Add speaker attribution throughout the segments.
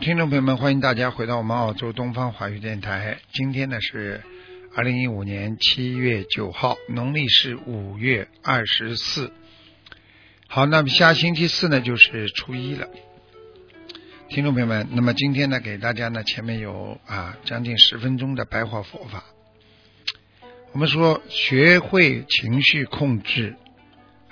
Speaker 1: 听众朋友们，欢迎大家回到我们澳洲东方华语电台。今天呢是二零一五年七月九号，农历是五月二十四。好，那么下星期四呢就是初一了。听众朋友们，那么今天呢给大家呢前面有啊将近十分钟的白话佛法。我们说学会情绪控制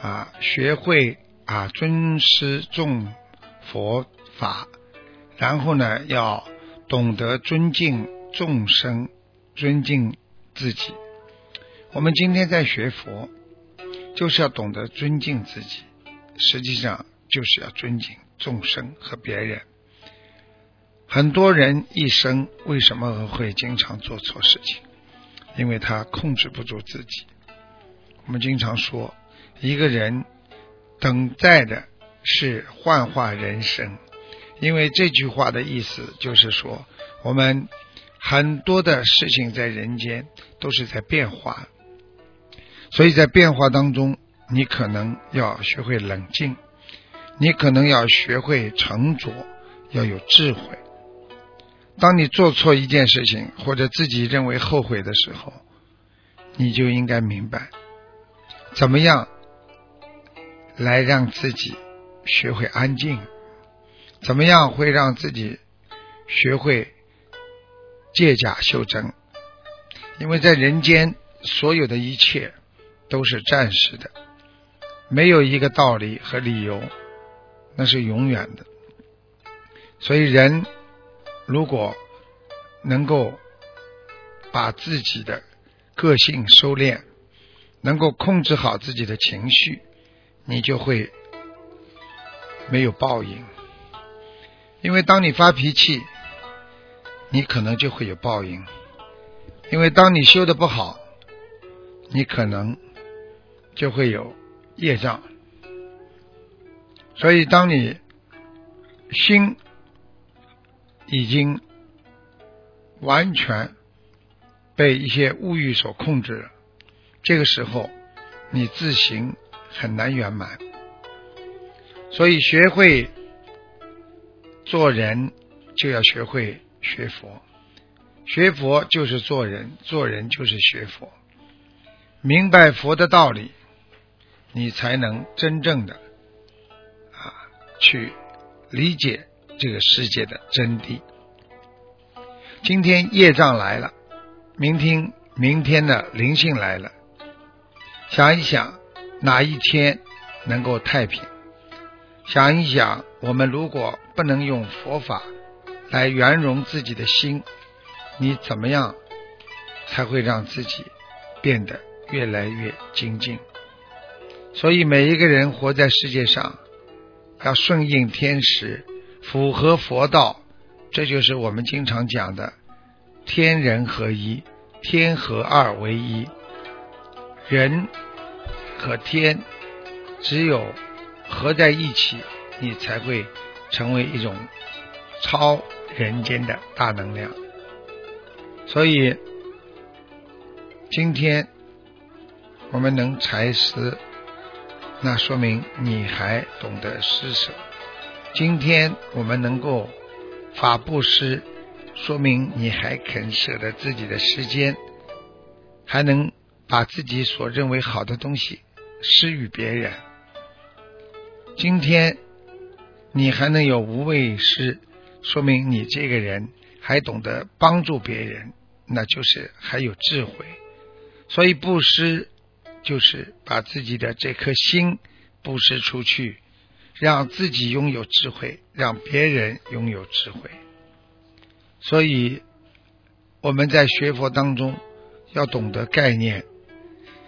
Speaker 1: 啊，学会啊尊师重佛法。然后呢，要懂得尊敬众生，尊敬自己。我们今天在学佛，就是要懂得尊敬自己，实际上就是要尊敬众生和别人。很多人一生为什么会经常做错事情？因为他控制不住自己。我们经常说，一个人等待的是幻化人生。因为这句话的意思就是说，我们很多的事情在人间都是在变化，所以在变化当中，你可能要学会冷静，你可能要学会沉着，要有智慧。当你做错一件事情或者自己认为后悔的时候，你就应该明白，怎么样来让自己学会安静。怎么样会让自己学会借假修真？因为在人间，所有的一切都是暂时的，没有一个道理和理由那是永远的。所以，人如果能够把自己的个性收敛，能够控制好自己的情绪，你就会没有报应。因为当你发脾气，你可能就会有报应；因为当你修的不好，你可能就会有业障。所以，当你心已经完全被一些物欲所控制了，这个时候你自行很难圆满。所以，学会。做人就要学会学佛，学佛就是做人，做人就是学佛。明白佛的道理，你才能真正的啊去理解这个世界的真谛。今天业障来了，明天明天的灵性来了，想一想哪一天能够太平？想一想，我们如果不能用佛法来圆融自己的心，你怎么样才会让自己变得越来越精进？所以，每一个人活在世界上，要顺应天时，符合佛道，这就是我们经常讲的天人合一，天和二为一，人和天只有。合在一起，你才会成为一种超人间的大能量。所以，今天我们能财施，那说明你还懂得施舍；今天我们能够法布施，说明你还肯舍得自己的时间，还能把自己所认为好的东西施与别人。今天你还能有无畏施，说明你这个人还懂得帮助别人，那就是还有智慧。所以布施就是把自己的这颗心布施出去，让自己拥有智慧，让别人拥有智慧。所以我们在学佛当中要懂得概念，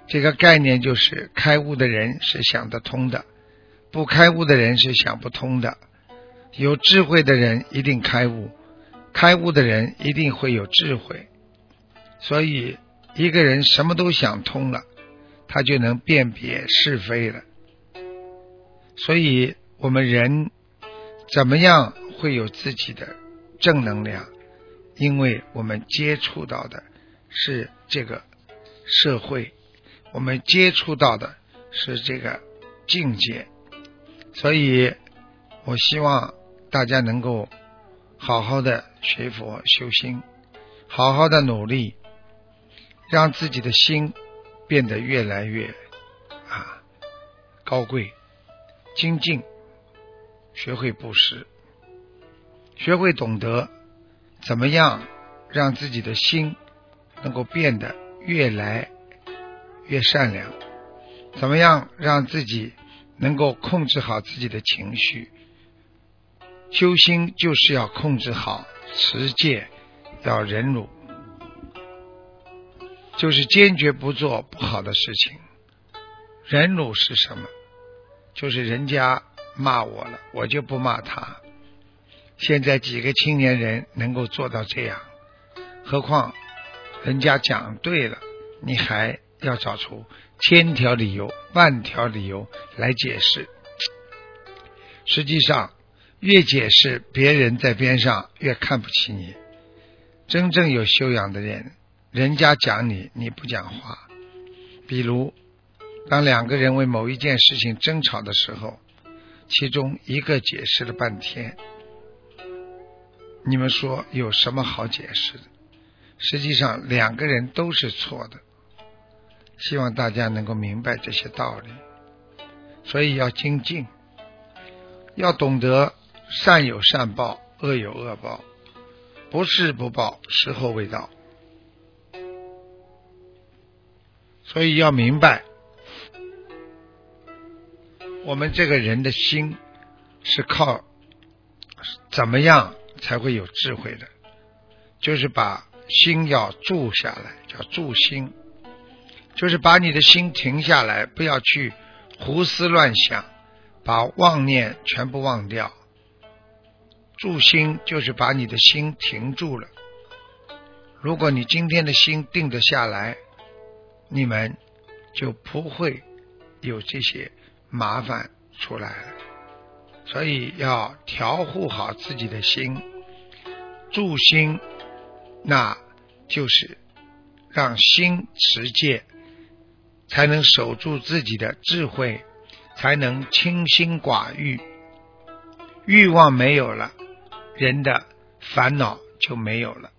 Speaker 1: 这个概念就是开悟的人是想得通的。不开悟的人是想不通的。有智慧的人一定开悟，开悟的人一定会有智慧。所以，一个人什么都想通了，他就能辨别是非了。所以，我们人怎么样会有自己的正能量？因为我们接触到的是这个社会，我们接触到的是这个境界，所以我希望大家能够好好的学佛修心，好好的努力，让自己的心变得越来越啊高贵、精进，学会布施，学会懂得。怎么样让自己的心能够变得越来越善良？怎么样让自己能够控制好自己的情绪？修心就是要控制好持戒，要忍辱，就是坚决不做不好的事情。忍辱是什么？就是人家骂我了，我就不骂他。现在几个青年人能够做到这样，何况人家讲对了，你还要找出千条理由、万条理由来解释。实际上，越解释，别人在边上越看不起你。真正有修养的人，人家讲你，你不讲话。比如，当两个人为某一件事情争吵的时候，其中一个解释了半天。你们说有什么好解释的？实际上两个人都是错的。希望大家能够明白这些道理，所以要精进，要懂得善有善报，恶有恶报，不是不报，时候未到。所以要明白，我们这个人的心是靠怎么样？才会有智慧的，就是把心要住下来，叫住心，就是把你的心停下来，不要去胡思乱想，把妄念全部忘掉。住心就是把你的心停住了。如果你今天的心定得下来，你们就不会有这些麻烦出来了。所以要调护好自己的心，住心，那就是让心持戒，才能守住自己的智慧，才能清心寡欲。欲望没有了，人的烦恼就没有了。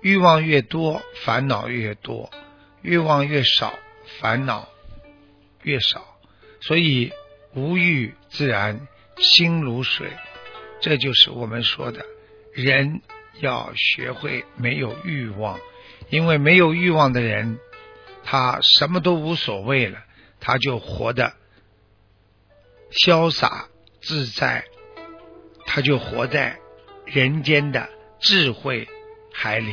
Speaker 1: 欲望越多，烦恼越多；欲望越少，烦恼越少。所以无欲自然。心如水，这就是我们说的，人要学会没有欲望，因为没有欲望的人，他什么都无所谓了，他就活得潇洒自在，他就活在人间的智慧海里。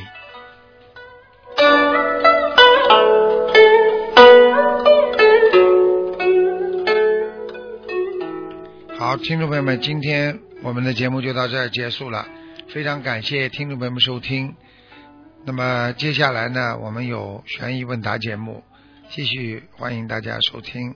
Speaker 1: 好，听众朋友们，今天我们的节目就到这儿结束了，非常感谢听众朋友们收听。那么接下来呢，我们有悬疑问答节目，继续欢迎大家收听。